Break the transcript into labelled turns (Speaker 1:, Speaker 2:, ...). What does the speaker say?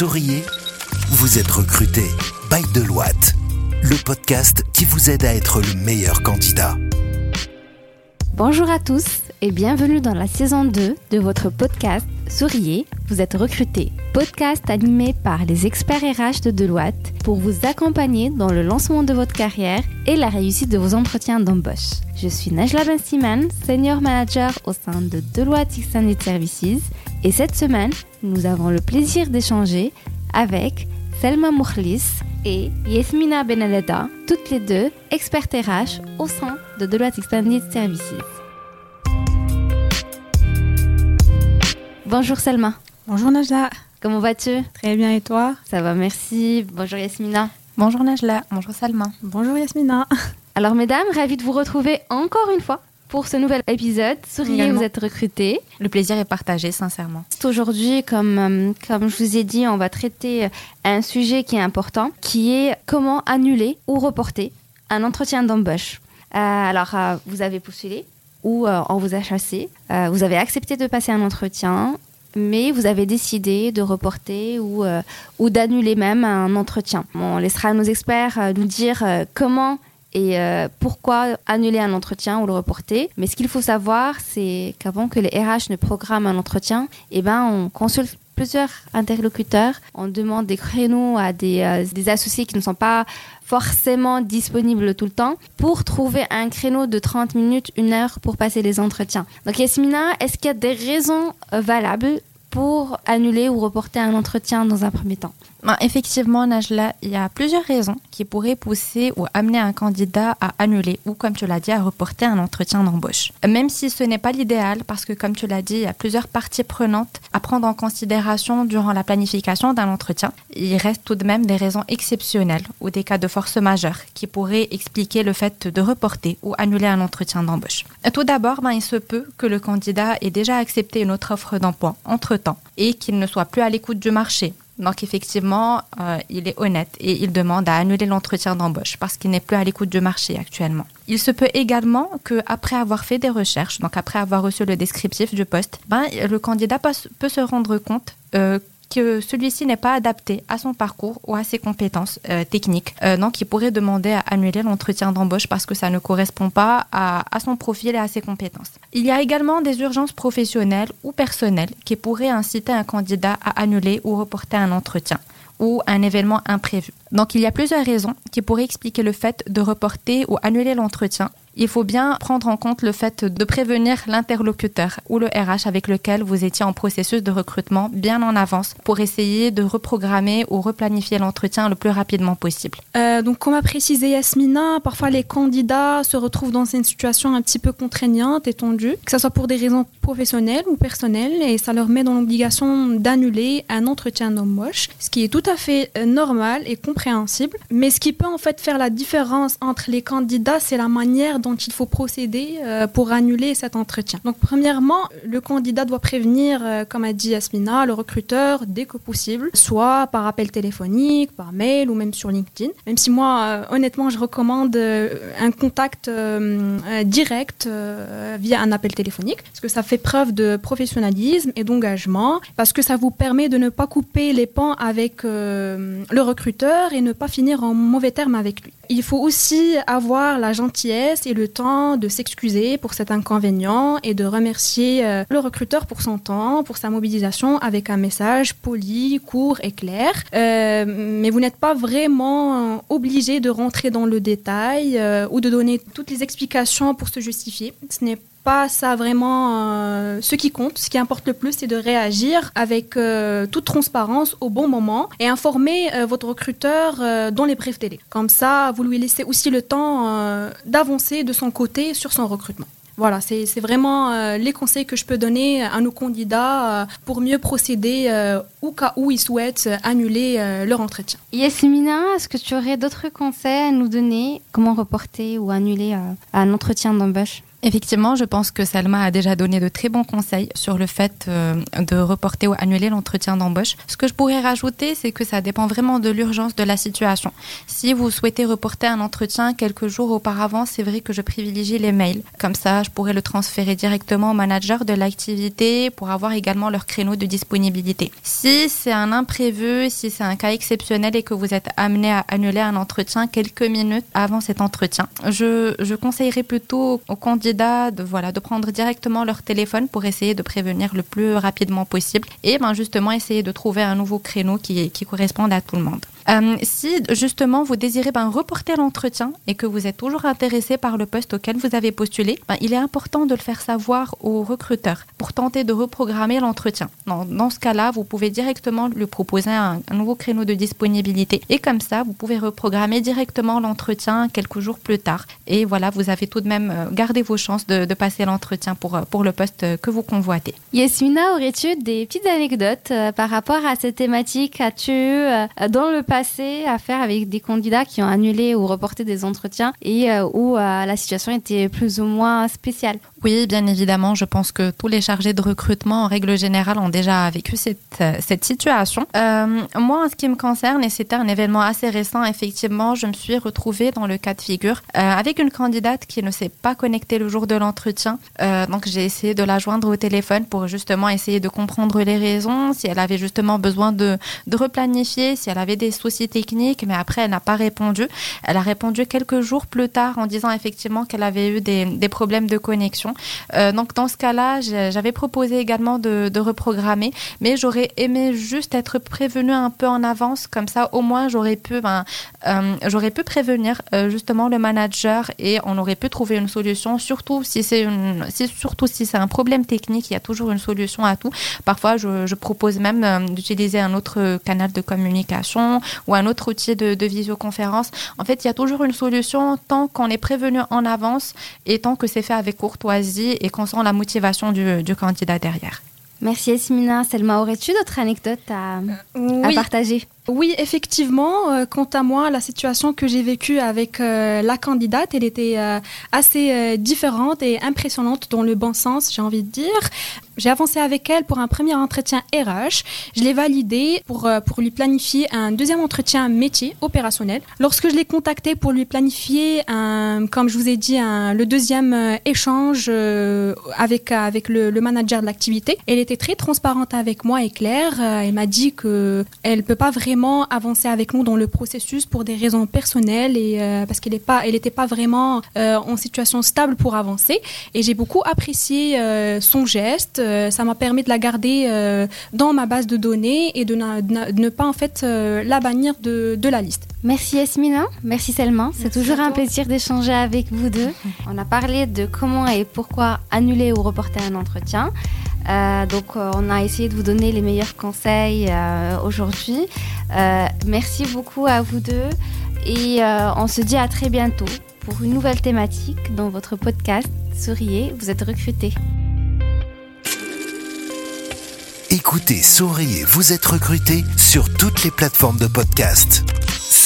Speaker 1: Souriez, vous êtes recruté by Deloitte, le podcast qui vous aide à être le meilleur candidat.
Speaker 2: Bonjour à tous et bienvenue dans la saison 2 de votre podcast Souriez, vous êtes recruté. Podcast animé par les experts RH de Deloitte pour vous accompagner dans le lancement de votre carrière et la réussite de vos entretiens d'embauche. Je suis Najla Bensiman, senior manager au sein de Deloitte Extended Services et cette semaine, nous avons le plaisir d'échanger avec Selma Moukhlis et Yasmina Benaleda, toutes les deux expertes RH au sein de Deloitte Extended Services. Bonjour Selma.
Speaker 3: Bonjour Najla.
Speaker 2: Comment vas-tu?
Speaker 3: Très bien et toi?
Speaker 2: Ça va, merci. Bonjour Yasmina.
Speaker 4: Bonjour Najla. Bonjour Salma.
Speaker 3: Bonjour Yasmina.
Speaker 2: Alors mesdames, ravie de vous retrouver encore une fois pour ce nouvel épisode. Souriez,
Speaker 4: Également.
Speaker 2: vous êtes recrutés.
Speaker 4: Le plaisir est partagé, sincèrement.
Speaker 2: Aujourd'hui, comme, euh, comme je vous ai dit, on va traiter euh, un sujet qui est important, qui est comment annuler ou reporter un entretien d'embauche. Euh, alors, euh, vous avez postulé ou euh, on vous a chassé. Euh, vous avez accepté de passer un entretien, mais vous avez décidé de reporter ou, euh, ou d'annuler même un entretien. On laissera nos experts euh, nous dire euh, comment et pourquoi annuler un entretien ou le reporter. Mais ce qu'il faut savoir, c'est qu'avant que les RH ne programment un entretien, eh ben, on consulte plusieurs interlocuteurs, on demande des créneaux à des, euh, des associés qui ne sont pas forcément disponibles tout le temps pour trouver un créneau de 30 minutes, une heure pour passer les entretiens. Donc Yasmina, est-ce qu'il y a des raisons euh, valables pour annuler ou reporter un entretien dans un premier temps?
Speaker 4: Ben, effectivement, Najla, il y a plusieurs raisons qui pourraient pousser ou amener un candidat à annuler ou, comme tu l'as dit, à reporter un entretien d'embauche. Même si ce n'est pas l'idéal, parce que, comme tu l'as dit, il y a plusieurs parties prenantes à prendre en considération durant la planification d'un entretien. Il reste tout de même des raisons exceptionnelles ou des cas de force majeure qui pourraient expliquer le fait de reporter ou annuler un entretien d'embauche. Tout d'abord, ben, il se peut que le candidat ait déjà accepté une autre offre d'emploi entre-temps et qu'il ne soit plus à l'écoute du marché. Donc effectivement, euh, il est honnête et il demande à annuler l'entretien d'embauche parce qu'il n'est plus à l'écoute du marché actuellement. Il se peut également que après avoir fait des recherches, donc après avoir reçu le descriptif du poste, ben, le candidat peut, se rendre compte euh, que celui-ci n'est pas adapté à son parcours ou à ses compétences euh, techniques. Euh, donc, il pourrait demander à annuler l'entretien d'embauche parce que ça ne correspond pas à, à son profil et à ses compétences. Il y a également des urgences professionnelles ou personnelles qui pourraient inciter un candidat à annuler ou reporter un entretien ou un événement imprévu. Donc il y a plusieurs raisons qui pourraient expliquer le fait de reporter ou annuler l'entretien. Il faut bien prendre en compte le fait de prévenir l'interlocuteur ou le RH avec lequel vous étiez en processus de recrutement bien en avance pour essayer de reprogrammer ou replanifier l'entretien le plus rapidement possible.
Speaker 3: Euh, donc, comme a précisé Yasmina, parfois les candidats se retrouvent dans une situation un petit peu contraignante et tendue, que ce soit pour des raisons professionnelles ou personnelles, et ça leur met dans l'obligation d'annuler un entretien d'embauche, ce qui est tout à fait euh, normal et compréhensible. Mais ce qui peut en fait faire la différence entre les candidats, c'est la manière dont il faut procéder euh, pour annuler cet entretien. Donc, premièrement, le candidat doit prévenir, euh, comme a dit Yasmina, le recruteur dès que possible, soit par appel téléphonique, par mail ou même sur LinkedIn. Même si moi, euh, honnêtement, je recommande un contact direct via un appel téléphonique, parce que ça fait preuve de professionnalisme et d'engagement, parce que ça vous permet de ne pas couper les pans avec le recruteur et ne pas finir en mauvais termes avec lui. Il faut aussi avoir la gentillesse et le temps de s'excuser pour cet inconvénient et de remercier euh, le recruteur pour son temps, pour sa mobilisation avec un message poli, court et clair. Euh, mais vous n'êtes pas vraiment euh, obligé de rentrer dans le détail ou de donner toutes les explications pour se justifier. Ce n'est pas ça vraiment euh, ce qui compte. Ce qui importe le plus, c'est de réagir avec euh, toute transparence au bon moment et informer euh, votre recruteur dans les brefs délais. Comme ça, vous lui laissez aussi le temps d'avancer de son côté sur son recrutement. Voilà, c'est vraiment les conseils que je peux donner à nos candidats pour mieux procéder au cas où ils souhaitent annuler leur entretien.
Speaker 2: Yasmina, est-ce que tu aurais d'autres conseils à nous donner? Comment reporter ou annuler un entretien d'embauche?
Speaker 4: Effectivement, je pense que Salma a déjà donné de très bons conseils sur le fait euh, de reporter ou annuler l'entretien d'embauche. Ce que je pourrais rajouter, c'est que ça dépend vraiment de l'urgence de la situation. Si vous souhaitez reporter un entretien quelques jours auparavant, c'est vrai que je privilégie les mails. Comme ça, je pourrais le transférer directement au manager de l'activité pour avoir également leur créneau de disponibilité. Si c'est un imprévu, si c'est un cas exceptionnel et que vous êtes amené à annuler un entretien quelques minutes avant cet entretien, je, je conseillerais plutôt au de, voilà, de prendre directement leur téléphone pour essayer de prévenir le plus rapidement possible et ben, justement essayer de trouver un nouveau créneau qui, qui corresponde à tout le monde. Euh, si justement vous désirez ben, reporter l'entretien et que vous êtes toujours intéressé par le poste auquel vous avez postulé, ben, il est important de le faire savoir au recruteur pour tenter de reprogrammer l'entretien. Dans, ce cas-là, vous pouvez directement lui proposer un, nouveau créneau de disponibilité et comme ça, vous pouvez reprogrammer directement l'entretien quelques jours plus tard. Et voilà, vous avez tout de même euh, gardé vos chances de, passer l'entretien pour, euh, pour le poste que vous convoitez.
Speaker 2: Yasmina, aurais-tu des petites anecdotes par rapport à cette thématique? As-tu dans le passé à faire avec des candidats qui ont annulé ou reporté des entretiens et euh, où euh, la situation était plus ou moins spéciale.
Speaker 4: Oui, bien évidemment. Je pense que tous les chargés de recrutement, en règle générale, ont déjà vécu cette, euh, situation. Euh, moi, en ce qui me concerne, et c'était un événement assez récent, effectivement, je me suis retrouvée dans le cas de figure euh, avec une candidate qui ne s'est pas connectée le jour de l'entretien. Donc, j'ai essayé de la joindre au téléphone pour justement essayer de comprendre les raisons, si elle avait justement besoin de, de replanifier, si elle avait des soucis techniques, mais après, elle n'a pas répondu. Elle a répondu quelques jours plus tard en disant effectivement qu'elle avait eu des, des problèmes de connexion. Euh, donc dans ce cas-là, j'avais proposé également de, reprogrammer, mais j'aurais aimé juste être prévenu un peu en avance, comme ça au moins j'aurais pu, ben, euh, j'aurais pu prévenir euh, justement le manager et on aurait pu trouver une solution. Surtout si c'est un problème technique, il y a toujours une solution à tout. Parfois, je, propose même d'utiliser un autre canal de communication ou un autre outil de visioconférence. En fait, il y a toujours une solution tant qu'on est prévenu en avance et tant que c'est fait avec courtoisie et qu'on sent la motivation du, du candidat derrière.
Speaker 2: Merci Esmina. Selma, aurais-tu d'autres anecdotes à, oui. à partager?
Speaker 3: Oui, effectivement, euh, quant à moi, la situation que j'ai vécue avec euh, la candidate, elle était euh, assez différente et impressionnante dans le bon sens, j'ai envie de dire. J'ai avancé avec elle pour un premier entretien RH. Je l'ai validé pour, pour lui planifier un deuxième entretien métier opérationnel. Lorsque je l'ai contacté pour lui planifier, un, comme je vous ai dit, le deuxième échange avec, avec le, le manager de l'activité, elle était très transparente avec moi et claire. Elle m'a dit qu'elle ne peut pas vraiment avancer avec nous dans le processus pour des raisons personnelles et euh, parce qu'elle n'était pas, vraiment euh, en situation stable pour avancer. Et j'ai beaucoup apprécié euh, son geste ça m'a permis de la garder dans ma base de données et de, de, ne pas en fait la bannir de, de, la liste.
Speaker 2: Merci Esmina, merci Selma. C'est toujours un plaisir d'échanger avec vous deux. On a parlé de comment et pourquoi annuler ou reporter un entretien. Euh, donc on a essayé de vous donner les meilleurs conseils euh, aujourd'hui. Euh, merci beaucoup à vous deux et on se dit à très bientôt pour une nouvelle thématique dans votre podcast Souriez, vous êtes recrutés.
Speaker 1: Écoutez Souriez, vous êtes recruté sur toutes les plateformes de podcast.